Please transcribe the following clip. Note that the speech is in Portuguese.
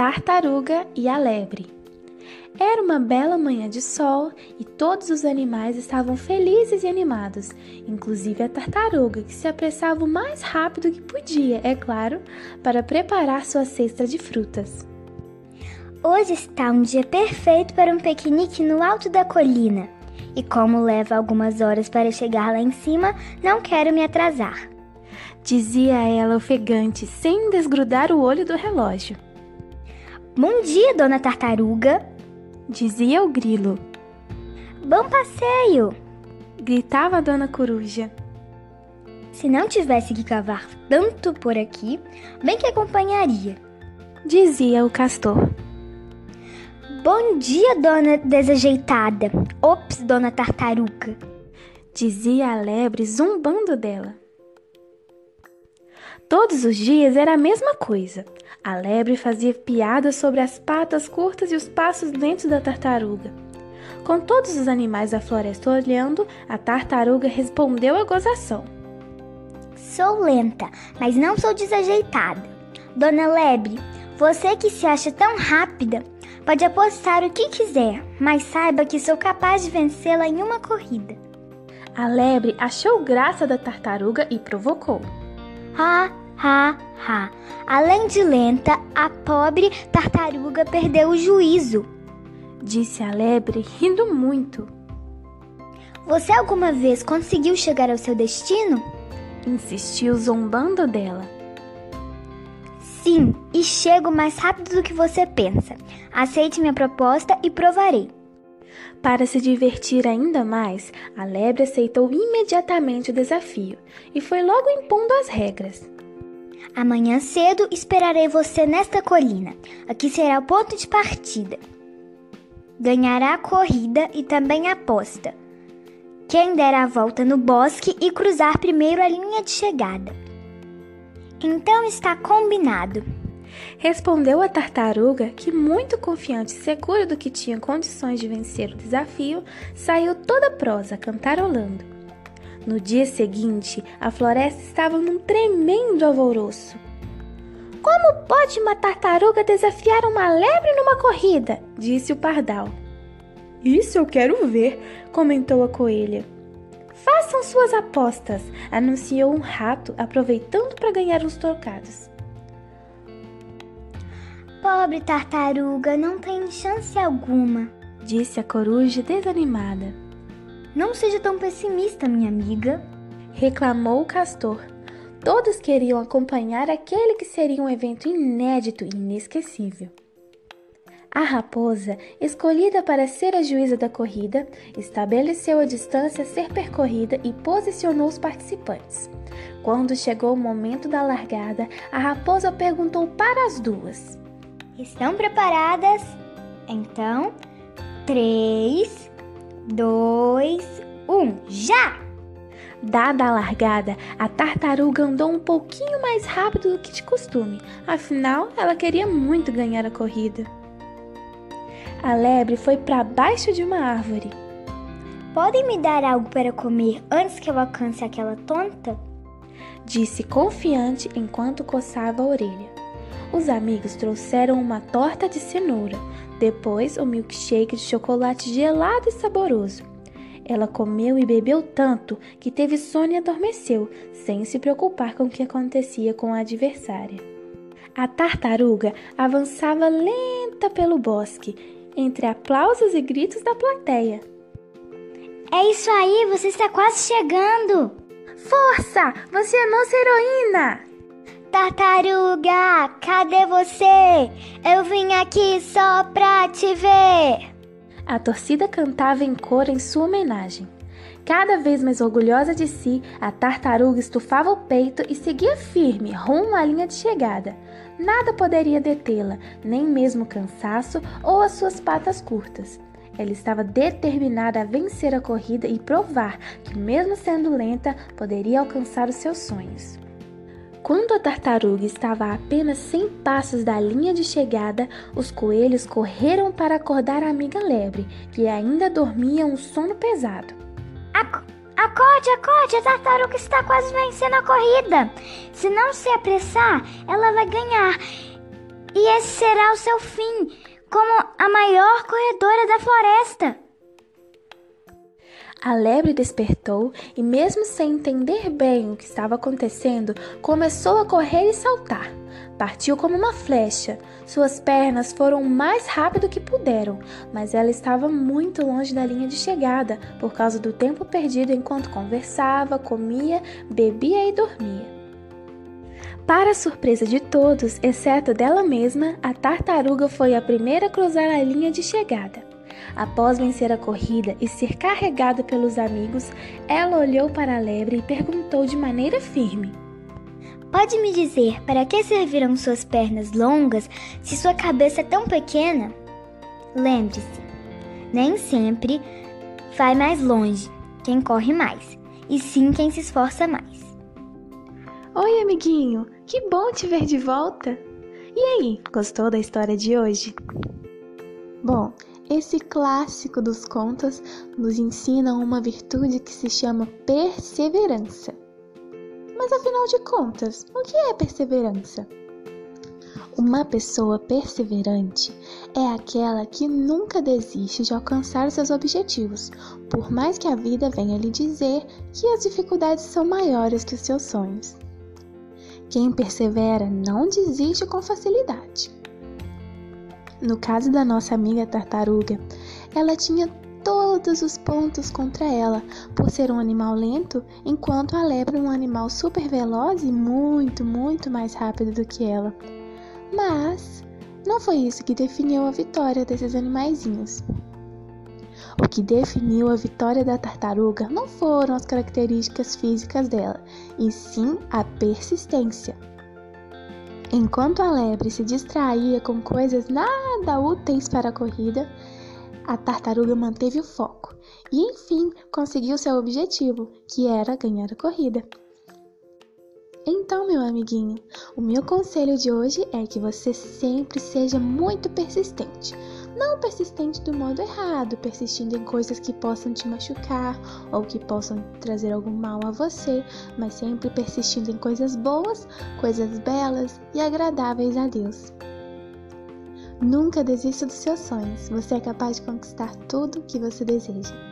tartaruga e a lebre. Era uma bela manhã de sol e todos os animais estavam felizes e animados, inclusive a tartaruga, que se apressava o mais rápido que podia, é claro, para preparar sua cesta de frutas. Hoje está um dia perfeito para um piquenique no alto da colina. E como leva algumas horas para chegar lá em cima, não quero me atrasar. Dizia ela ofegante, sem desgrudar o olho do relógio. Bom dia, dona Tartaruga, dizia o grilo. Bom passeio, gritava a dona Coruja. Se não tivesse que cavar tanto por aqui, bem que acompanharia, dizia o castor. Bom dia, dona desajeitada. Ops, dona tartaruga, dizia a lebre zombando dela. Todos os dias era a mesma coisa. A lebre fazia piadas sobre as patas curtas e os passos lentos da tartaruga. Com todos os animais da floresta olhando, a tartaruga respondeu a gozação. Sou lenta, mas não sou desajeitada. Dona Lebre, você que se acha tão rápida, pode apostar o que quiser, mas saiba que sou capaz de vencê-la em uma corrida. A lebre achou graça da tartaruga e provocou. Ha, ha, ha. Além de lenta, a pobre tartaruga perdeu o juízo. Disse a lebre, rindo muito. Você alguma vez conseguiu chegar ao seu destino? Insistiu, zombando dela. Sim, e chego mais rápido do que você pensa. Aceite minha proposta e provarei. Para se divertir ainda mais, a lebre aceitou imediatamente o desafio e foi logo impondo as regras. Amanhã cedo esperarei você nesta colina. Aqui será o ponto de partida. Ganhará a corrida e também a aposta. Quem der a volta no bosque e cruzar primeiro a linha de chegada. Então está combinado. Respondeu a tartaruga, que, muito confiante e segura do que tinha condições de vencer o desafio, saiu toda prosa, cantarolando. No dia seguinte, a floresta estava num tremendo alvoroço. Como pode uma tartaruga desafiar uma lebre numa corrida? disse o pardal. Isso eu quero ver, comentou a coelha. Façam suas apostas, anunciou um rato, aproveitando para ganhar uns trocados. Pobre tartaruga, não tem chance alguma, disse a coruja desanimada. Não seja tão pessimista, minha amiga, reclamou o castor. Todos queriam acompanhar aquele que seria um evento inédito e inesquecível. A raposa, escolhida para ser a juíza da corrida, estabeleceu a distância a ser percorrida e posicionou os participantes. Quando chegou o momento da largada, a raposa perguntou para as duas: Estão preparadas? Então, 3, 2, 1, já! Dada a largada, a tartaruga andou um pouquinho mais rápido do que de costume, afinal, ela queria muito ganhar a corrida. A lebre foi para baixo de uma árvore. Podem me dar algo para comer antes que eu alcance aquela tonta? Disse confiante enquanto coçava a orelha. Os amigos trouxeram uma torta de cenoura, depois o um milkshake de chocolate gelado e saboroso. Ela comeu e bebeu tanto que teve sono e adormeceu, sem se preocupar com o que acontecia com a adversária. A tartaruga avançava lenta pelo bosque entre aplausos e gritos da plateia. É isso aí, você está quase chegando! Força! Você é nossa heroína! Tartaruga, cadê você? Eu vim aqui só pra te ver! A torcida cantava em cor em sua homenagem. Cada vez mais orgulhosa de si, a tartaruga estufava o peito e seguia firme rumo à linha de chegada. Nada poderia detê-la, nem mesmo o cansaço ou as suas patas curtas. Ela estava determinada a vencer a corrida e provar que, mesmo sendo lenta, poderia alcançar os seus sonhos. Quando a tartaruga estava a apenas 100 passos da linha de chegada, os coelhos correram para acordar a amiga lebre, que ainda dormia um sono pesado. Acorde, acorde, a tartaruga está quase vencendo a corrida. Se não se apressar, ela vai ganhar. E esse será o seu fim, como a maior corredora da floresta. A lebre despertou e, mesmo sem entender bem o que estava acontecendo, começou a correr e saltar. Partiu como uma flecha. Suas pernas foram o mais rápido que puderam, mas ela estava muito longe da linha de chegada por causa do tempo perdido enquanto conversava, comia, bebia e dormia. Para a surpresa de todos, exceto dela mesma, a tartaruga foi a primeira a cruzar a linha de chegada. Após vencer a corrida e ser carregada pelos amigos, ela olhou para a lebre e perguntou de maneira firme: Pode me dizer para que serviram suas pernas longas se sua cabeça é tão pequena? Lembre-se, nem sempre vai mais longe quem corre mais, e sim quem se esforça mais. Oi, amiguinho, que bom te ver de volta! E aí, gostou da história de hoje? Bom, esse clássico dos contos nos ensina uma virtude que se chama perseverança. Mas afinal de contas, o que é perseverança? Uma pessoa perseverante é aquela que nunca desiste de alcançar seus objetivos, por mais que a vida venha lhe dizer que as dificuldades são maiores que os seus sonhos. Quem persevera não desiste com facilidade. No caso da nossa amiga tartaruga, ela tinha todos os pontos contra ela, por ser um animal lento, enquanto a lepra é um animal super veloz e muito, muito mais rápido do que ela. Mas não foi isso que definiu a vitória desses animaizinhos. O que definiu a vitória da tartaruga não foram as características físicas dela, e sim a persistência. Enquanto a lebre se distraía com coisas nada úteis para a corrida, a tartaruga manteve o foco e, enfim, conseguiu seu objetivo, que era ganhar a corrida. Então, meu amiguinho, o meu conselho de hoje é que você sempre seja muito persistente. Persistente do modo errado, persistindo em coisas que possam te machucar ou que possam trazer algum mal a você, mas sempre persistindo em coisas boas, coisas belas e agradáveis a Deus. Nunca desista dos seus sonhos, você é capaz de conquistar tudo que você deseja.